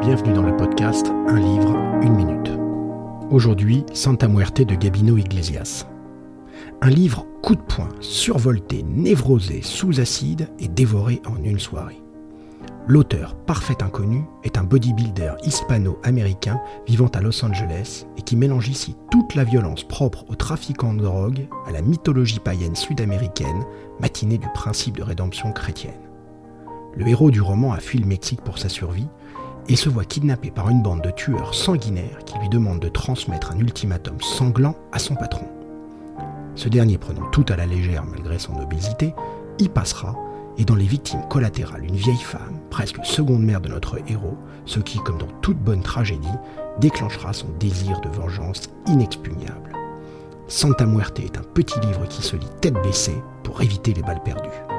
bienvenue dans le podcast Un livre, une minute. Aujourd'hui, Santa Muerte de Gabino Iglesias. Un livre coup de poing, survolté, névrosé, sous acide et dévoré en une soirée. L'auteur, parfait inconnu, est un bodybuilder hispano-américain vivant à Los Angeles et qui mélange ici toute la violence propre aux trafiquants de drogue à la mythologie païenne sud-américaine, matinée du principe de rédemption chrétienne. Le héros du roman a fui le Mexique pour sa survie et se voit kidnappé par une bande de tueurs sanguinaires qui lui demandent de transmettre un ultimatum sanglant à son patron. Ce dernier prenant tout à la légère malgré son obésité, y passera et dans les victimes collatérales une vieille femme, presque seconde mère de notre héros, ce qui, comme dans toute bonne tragédie, déclenchera son désir de vengeance inexpugnable. Santa Muerte est un petit livre qui se lit tête baissée pour éviter les balles perdues.